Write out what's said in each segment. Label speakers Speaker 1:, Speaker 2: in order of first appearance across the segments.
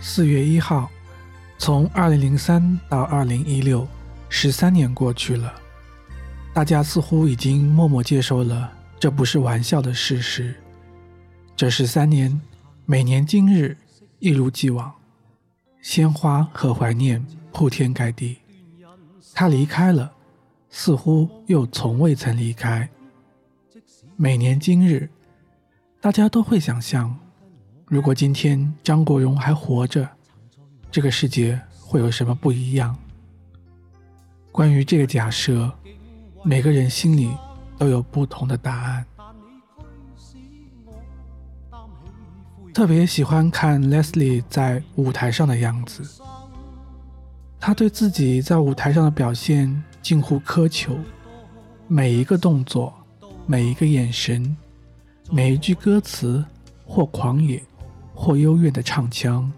Speaker 1: 四月一号，从二零零三到二零一六，十三年过去了，大家似乎已经默默接受了这不是玩笑的事实。这十三年，每年今日一如既往，鲜花和怀念铺天盖地。他离开了，似乎又从未曾离开。每年今日，大家都会想象。如果今天张国荣还活着，这个世界会有什么不一样？关于这个假设，每个人心里都有不同的答案。特别喜欢看 Leslie 在舞台上的样子，他对自己在舞台上的表现近乎苛求，每一个动作、每一个眼神、每一句歌词，或狂野。或幽怨的唱腔，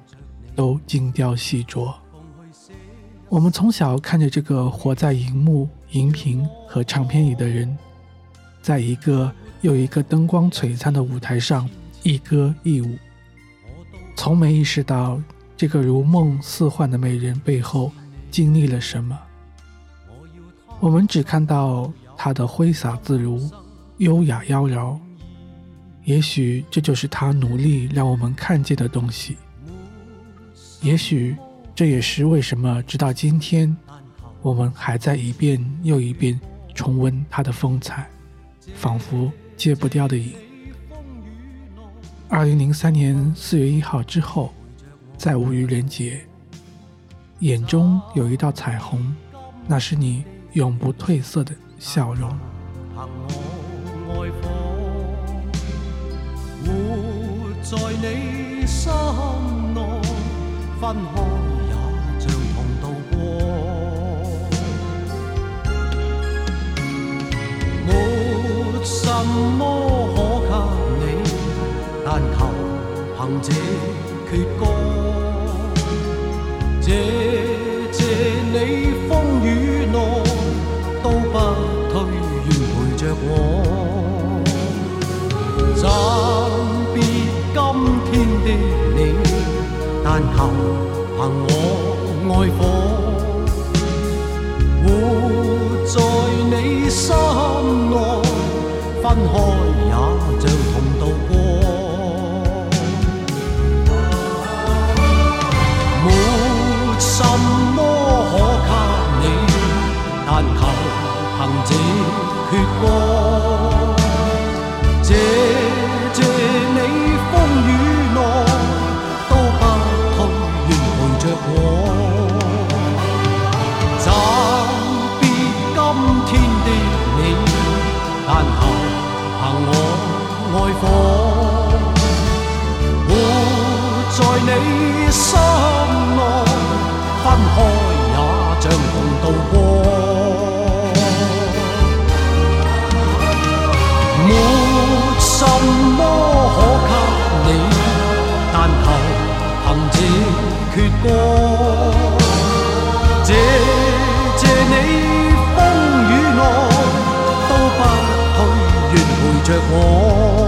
Speaker 1: 都精雕细琢。我们从小看着这个活在荧幕、荧屏和唱片里的人，在一个又一个灯光璀璨的舞台上一歌一舞，从没意识到这个如梦似幻的美人背后经历了什么。我们只看到她的挥洒自如、优雅妖娆。也许这就是他努力让我们看见的东西。也许这也是为什么直到今天，我们还在一遍又一遍重温他的风采，仿佛戒不掉的瘾。二零零三年四月一号之后，再无愚人节。眼中有一道彩虹，那是你永不褪色的笑容。
Speaker 2: 在你心内，分开也像同渡过。没什么可给你，但求凭这阙歌，谢谢你风雨内都不退，愿陪着我。分开也像同渡过。没什么可给你，但求凭这阙歌，心内分开也像同渡过，没什么可给你，但求凭这阙歌，谢谢你风雨内都不退，愿陪着我。